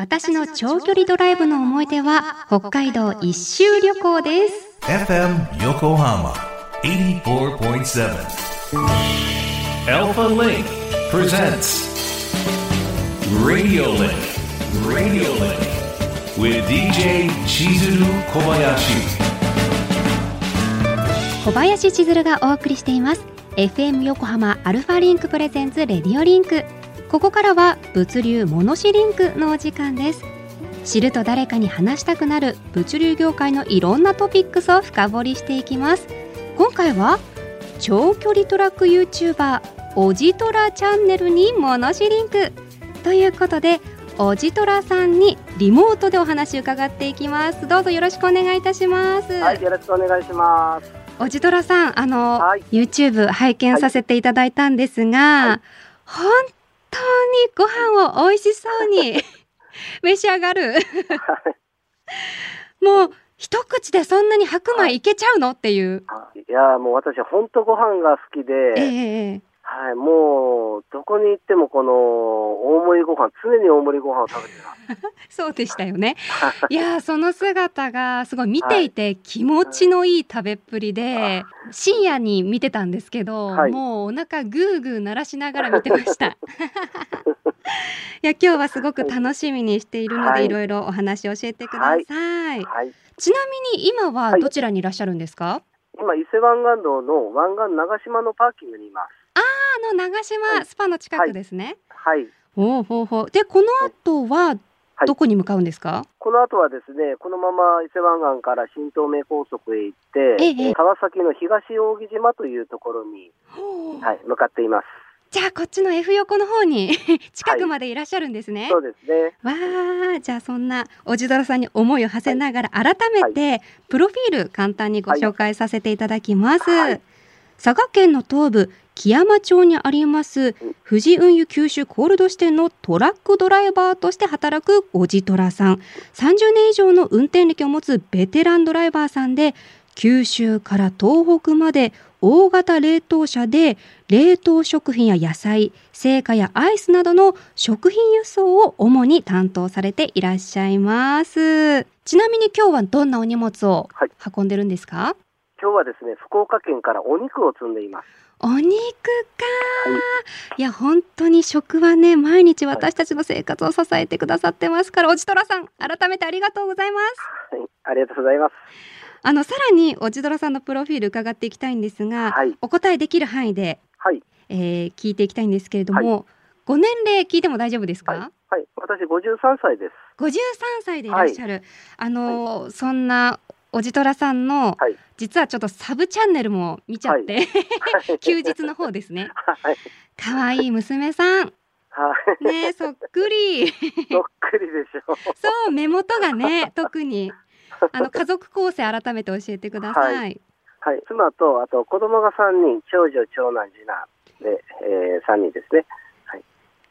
私の長距離ドライブの思い出は北海道一周旅行です FM Yokohama 84.7 Alpha Link presents Radio Link Radio Link with DJ Chizuru Kobayashi 小林千鶴がお送りしています FM 横浜アルファリンク presents Radio Linkここからは物流モノシリンクのお時間です。知ると誰かに話したくなる物流業界のいろんなトピックスを深掘りしていきます。今回は長距離トラック YouTuber おじトラチャンネルにモノシリンク。ということでおじトラさんにリモートでお話伺っていきます。どうぞよろしくお願いいたします。はい、よろしくお願いします。おじトラさんあの、はい。YouTube 拝見させていただいたんですが、はい。本当にご飯を美味しそうに。召し上がる。もう一口でそんなに白米い。けちゃうの？っていう、い。やーもう私本当ご飯が好きで、ええええはい、もうどこに行ってもこの大盛りご飯常に大盛りご飯を食べてます。そうでしたよね。いやーその姿がすごい見ていて気持ちのいい食べっぷりで、深夜に見てたんですけど、はい。もうお腹グーグー鳴らしながら見てました。いや今日はすごく楽しみにしているので、はい。い、ろいろお話を教えてください、はい、ちなみに今ははい。どちらにいらっしゃるんですか、今伊勢湾岸道の湾岸長島のパーキングにいます。あの長島はい。スパの近くですね、はい、ほうほうほう。でこの後ははい。どこに向かうんですか、この後はですね、このまま伊勢湾岸から新東名高速へ行って、ええ川崎の東扇島というところに、はい、向かっています。じゃあこっちの F 横の方に 近くまでいらっしゃるんですね。そうですね。わあ、じゃあそんなおじどらさんに思いを馳せながら改めてプロフィール簡単にご紹介させていただきます。はい佐賀県の東部木山町にあります富士運輸九州コールド支店のトラックドライバーとして働くおじとらさん。30年以上の運転歴を持つベテランドライバーさんで九州から東北まで大型冷凍車で冷凍食品や野菜青果やアイスなどの食品輸送を主に担当されていらっしゃいます。ちなみに今日はどんなお荷物をはい。運んでるんですか、今日はですね、福岡県からお肉を積んでいます。お肉か、い、や本当に食はね毎日私たちの生活を支えてくださってますから、おじとらさん改めてありがとうございます。はい、ありがとうございます。あのさらにおじとらさんのプロフィール伺っていきたいんですが、はい、お答えできる範囲で、はい、えー聞いていきたいんですけれども、ご年齢聞いても大丈夫ですか、はい。はい、私53歳です。53歳でいらっしゃる、あのーそんなおじとらさんの、はい。実はちょっとサブチャンネルも見ちゃって、はい。休日の方ですね。はい、可愛い娘さん。はい、ねそっくり。そっくりでしょ。う。そう目元がね特に。あの家族構成改めて教えてください、はい。はい、妻とあと子供が3人、長女、長男、次男で、えー、3人ですね。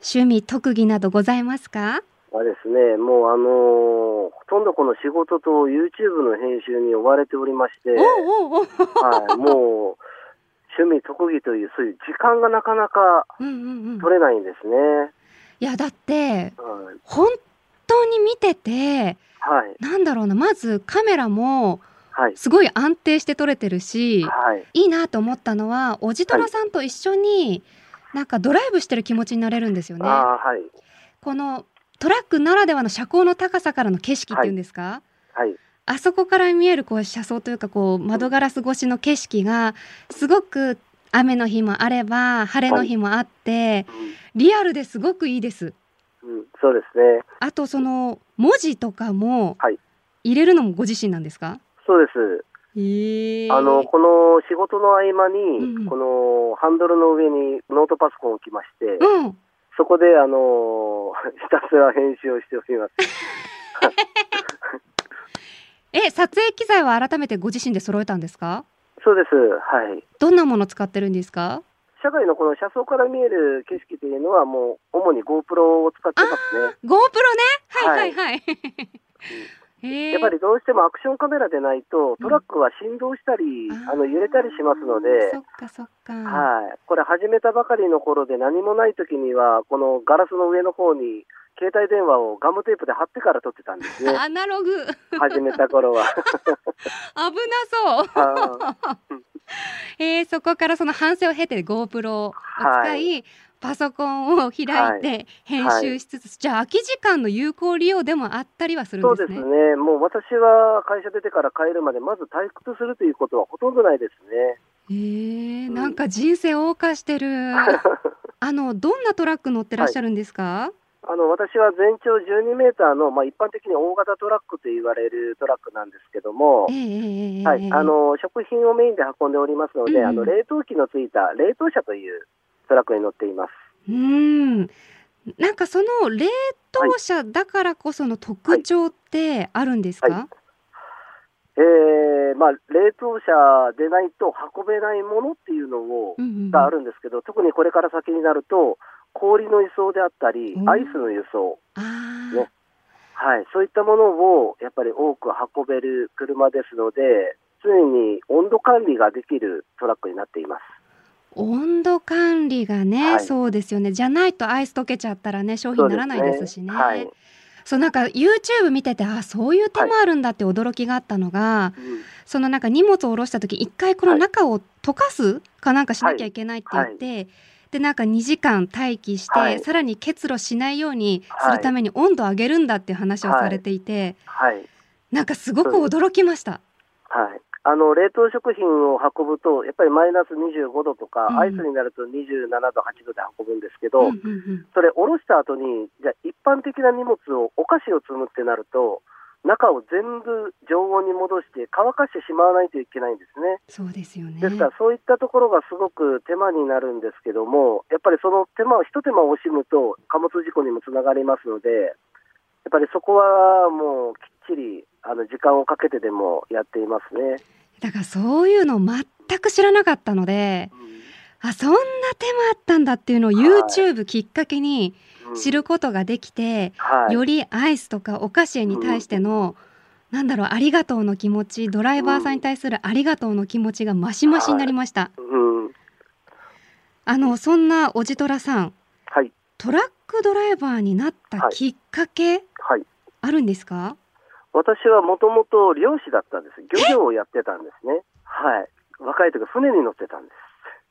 趣味特技などございますか？はですね、もうあのーほとんどこの仕事と YouTube の編集に追われておりまして、はい、もう趣味特技というそういう時間がなかなかうんうんうん。取れないんですね。いやだってはい、本当に見ててはい、なんだろうなまずカメラもはい、すごい安定して撮れてるしはい、いいなと思ったのはおじとらさんと一緒になんかドライブしてる気持ちになれるんですよね。はい、このトラックならではの車高の高さからの景色っていうんですか、はい、あそこから見えるこう車窓というかこう窓ガラス越しの景色がすごく雨の日もあれば晴れの日もあってリアルですごくいいです。うん、うん、そうですね。あとその文字とかもはい入れるのもご自身なんですか？そうです。へえあのこの仕事の合間に、うんうんこのハンドルの上にノートパソコンを置きまして、うん。そこであの ひたすら編集をしております。え撮影機材は改めてご自身で揃えたんですか？そうです。はい。どんなもの使ってるんですか？社会のこの車窓から見える景色というのはもう主に GoPro を使ってますね。GoPro ね。はいはいはい。へえ やっぱりどうしてもアクションカメラでないとトラックは振動したり、あの揺れたりしますので、そっかそっか。はい、これ始めたばかりの頃で何もない時にはこのガラスの上の方に携帯電話をガムテープで貼ってから撮ってたんですね。アナログ。始めた頃は。危なそう。あえ ー、そこからその反省を経て GoPro を使い、はパソコンを開いて編集しつつ、じゃあ空き時間の有効利用でもあったりはするんですね。そうですね。もう私は会社出てから帰るまで、まず退屈するということはほとんどないですね。えー、うんなんか人生謳歌してる。あのどんなトラック乗ってらっしゃるんですか？あの私は全長12メーターの、まあ、一般的に大型トラックと言われるトラックなんですけども、ええええええはい、あの食品をメインで運んでおりますので、うんうんあの冷凍機のついた冷凍車というトラックに乗っています。うーん。なんかその冷凍車だからこその特徴ってあるんですか？はいえーまあ、冷凍車でないと運べないものっていうのを、うんうんうんがあるんですけど、特にこれから先になると、氷の輸送であったりう、んアイスの輸送、ねはい、そういったものをやっぱり多く運べる車ですので、常に温度管理ができるトラックになっています。温度管理がね、はい。そうですよね。じゃないとアイス溶けちゃったらね商品にならないですしね。はい。そうなんか YouTube 見ててあそういう手もあるんだって驚きがあったのが、うん。そのなんか荷物を下ろした時一回このはい中を溶かすかなんかしなきゃいけないって言って、でなんか2時間待機して、はい。さらに結露しないようにすはい。るために温度を上げるんだっていう話をされていて、はい。なんかすごく驚きました。はい、あの冷凍食品を運ぶと、やっぱりマイナス25度とか、うんアイスになると27度、8度で運ぶんですけど、うんうんうんそれ、下ろした後に、じゃあ一般的な荷物を、お菓子を積むってなると、中を全部常温に戻して、乾かしてしまわないといけないんですね。そうですよね。ですから、そういったところがすごく手間になるんですけども、やっぱりその手間を、一手間を惜しむと、貨物事故にもつながりますので、やっぱりそこはもうきっちりあの時間をかけてでもやっていますね。だからそういうの全く知らなかったので、あそんな手間あったんだっていうのをはい。YouTube きっかけにうん。知ることができて、はい、よりアイスとかお菓子に対しての、なんだろうありがとうの気持ちドライバーさんに対するありがとうの気持ちが増し増しになりました、うん、あのそんなおじとらさんはい、トラックドライバーになったきっかけ、はい。あるんですか？私はもともと漁師だったんです。漁業をやってたんですね。はい。若い時船に乗ってたんです。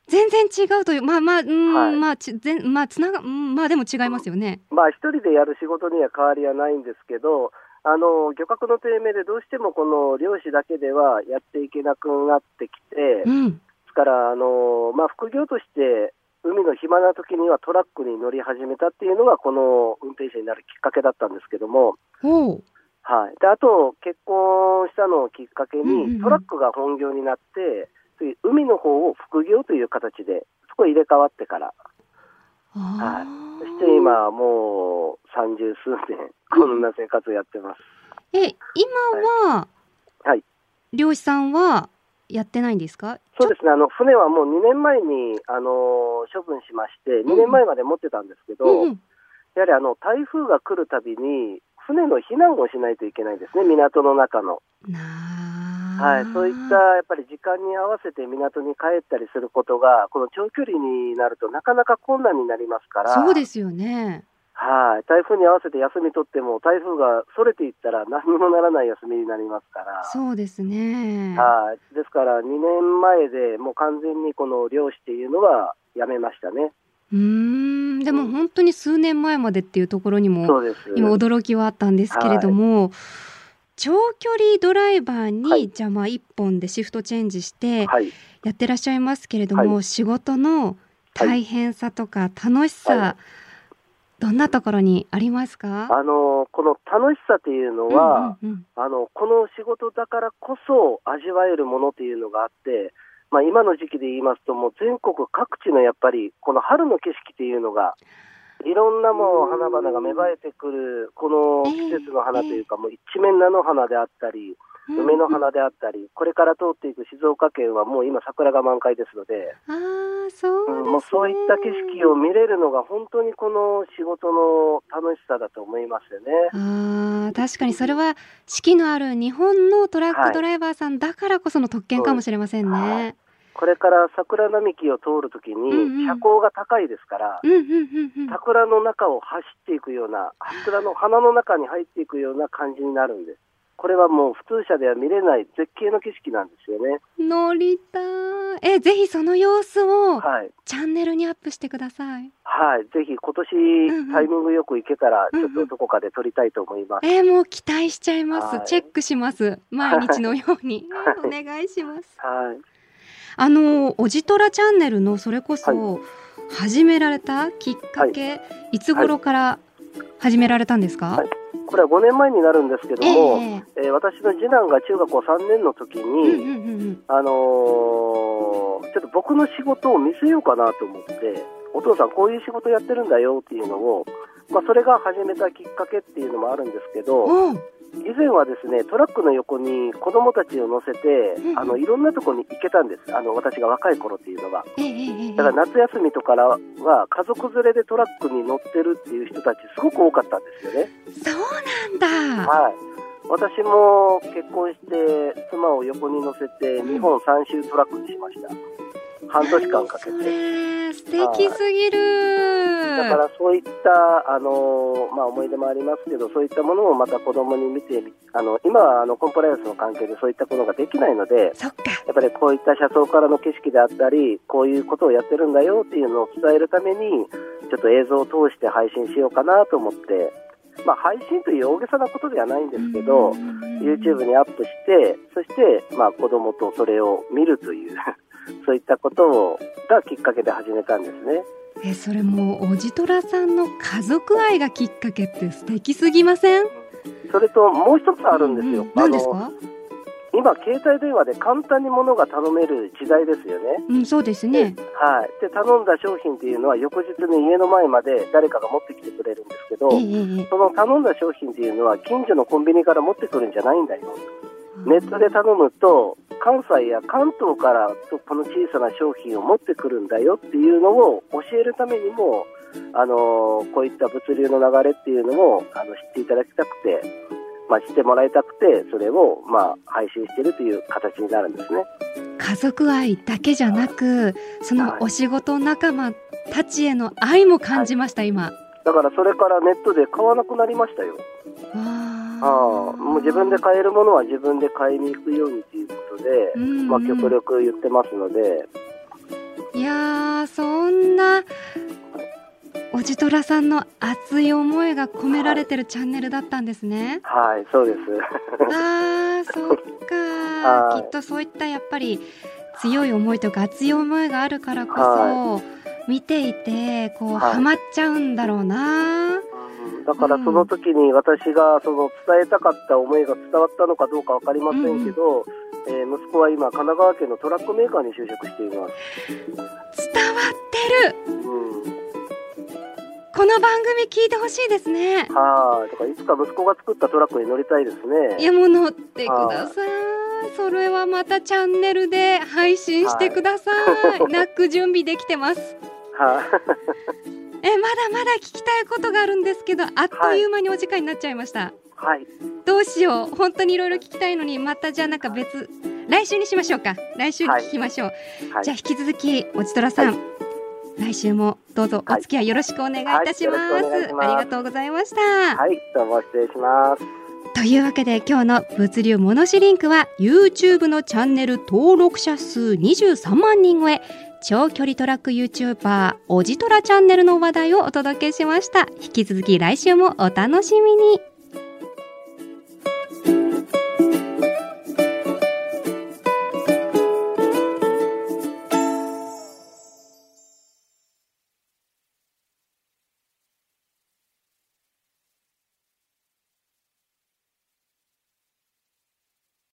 全然違うというまあまあうん、はいまあち全まあつながうんまあでも違いますよね、まあ一人でやる仕事には変わりはないんですけど、あの漁獲の低迷でどうしてもこの漁師だけではやっていけなくなってきて、でうんすからあのまあ副業として海の暇な時にはトラックに乗り始めたっていうのがこの運転手になるきっかけだったんですけども、はい。であと結婚したのをきっかけにトラックが本業になって、次海の方を副業という形でそこ入れ替わってから。あはい。ーそして今はもう三十数年、こんな生活をやってます。え今は、はい。漁師さんはやってないんですか？そうですね、あの船はもう2年前に、あの処分しまして、2年前まで持ってたんですけど、うんうん。やはりあの台風が来るたびに、船の避難をしないといけないんですね、港の中の。なはい、そういったやっぱり時間に合わせて港に帰ったりすることが、この長距離になるとなかなか困難になりますから、そうですよね。はい、台風に合わせて休み取っても、台風がそれていったら何にもならない休みになりますから。そうですね。はい、ですから2年前でもう完全にこの漁師っていうのはやめましたね。うーんでも本当に数年前までっていうところにも。今驚きはあったんですけれども、長距離ドライバーに、はい。じゃあまあ一本でシフトチェンジしてはい、やってらっしゃいますけれども、は仕事の大変さとか楽しさ、はい。どんなところにありますか？あのこの楽しさっていうのは、うんうんうん。あのこの仕事だからこそ味わえるものっていうのがあって、まあ、今の時期で言いますと、もう全国各地のやっぱりこの春の景色っていうのが、いろんなもう花々が芽生えてくる、この季節の花というか、もう一面菜の花であったり、梅の花であったり、これから通っていく静岡県はもう今、桜が満開ですので、ああそうそういった景色を見れるのが、本当にこの仕事の楽しさだと思いますよね。あー確かにそれは四季のある日本のトラックドライバーさんだからこその特権かもしれませんね。はいこれから桜並木を通るときに、車高が高いですから。桜の中を走っていくような、桜の花の中に入っていくような感じになるんです。これはもう普通車では見れない絶景の景色なんですよね。乗りたい。え、ぜひその様子をはい。チャンネルにアップしてください。はい。ぜひ今んうん年タイミングよく行けたら、うんうんちょっとどこかで撮りたいと思います。えーもう期待しちゃいます。はいチェックします。毎日のように。は いお願いします。はい。あの、おじとらチャンネルのそれこそ、始められたきっかけ、い、つ頃から始められたんですか、はい。これは5年前になるんですけどえも、ええ。ー私の次男が中学校3年の時うんうんに、うんうん。あのーちょっと僕の仕事を見せようかなと思って、お父さんこういう仕事やってるんだよっていうのを、まあ、それが始めたきっかけっていうのもあるんですけど、おう以前はですね、トラックの横に子供たちを乗せてう、んあの、いろんなところに行けたんです。あの、私が若い頃っていうのが。だから夏休みとかは家族連れでトラックに乗ってるっていう人たちすごく多かったんですよね。そうなんだ。はい。私も結婚して妻を横に乗せて日本三周トラックにしました。半年間かけそて。れ素敵すぎる。だからそういった、あのまあ、思い出もありますけど、そういったものをまた子供に見てみ、あの今はあのコンプライアンスの関係でそういったことができないので。やっぱりこういった車窓からの景色であったり、こういうことをやってるんだよっていうのを伝えるために、ちょっと映像を通して配信しようかなと思って、まあ、配信という大げさなことではないんですけど、YouTube にアップして、そして、まあ、子供とそれを見るという、そういったことをがきっかけで始めたんですね。えそれもうおじとらさんの家族愛がきっかけって素敵すぎません？それともう一つあるんですよ。うう何ですか？今、携帯電話で簡単に物が頼める時代ですよね。うんそうですねはい。で、頼んだ商品っていうのは翌日に家の前まで誰かが持ってきてくれるんですけどえその頼んだ商品っていうのは近所のコンビニから持ってくるんじゃないんだよ。ネットで頼むと関西や関東からとこの小さな商品を持ってくるんだよっていうのを教えるためにも、あのーこういった物流の流れっていうのもあの知っていただきたくて、まあ、知ってもらいたくてそれを、まあ、配信しているという形になるんですね。家族愛だけじゃなくそのはいお仕事仲間たちへの愛も感じました、今だからそれからネットで買わなくなりましたよ。あああもう自分で買えるものは自分で買いに行くようにということで、うんまあ、極力言ってますので、いやーそんなおじとらさんの熱い思いが込められてるチャンネルだったんですね。はい、そうです。あーそっかはい。きっとそういったやっぱり強い思いとか熱い思いがあるからこそ、は見ていてこう、はい。ハマっちゃうんだろうな。うん。だからその時に私がその伝えたかった思いが伝わったのかどうか分かりませんけど、えー息子は今、神奈川県のトラックメーカーに就職しています。伝わってるうんこの番組聞いてほしいですね。はい、だからいつか息子が作ったトラックに乗りたいですね。いやもう乗ってください。それはまたチャンネルで配信してください。はい泣く準備できてます。はい、えまだまだ聞きたいことがあるんですけどあっという間にお時間になっちゃいました。はい、どうしよう。本当にいろいろ聞きたいのにまたじゃあなんか別来週にしましょうか。来週に聞きましょう、はい。じゃあ引き続きおちとらさん、は来週もどうぞお付き合いよろしくお願いいたします,、はい。ますありがとうございました、はい、どうも失礼します。というわけで今日の物流モノシリンクは YouTube のチャンネル登録者数23万人超え。長距離トラック YouTuber おじとらチャンネルの話題をお届けしました。引き続き来週もお楽しみに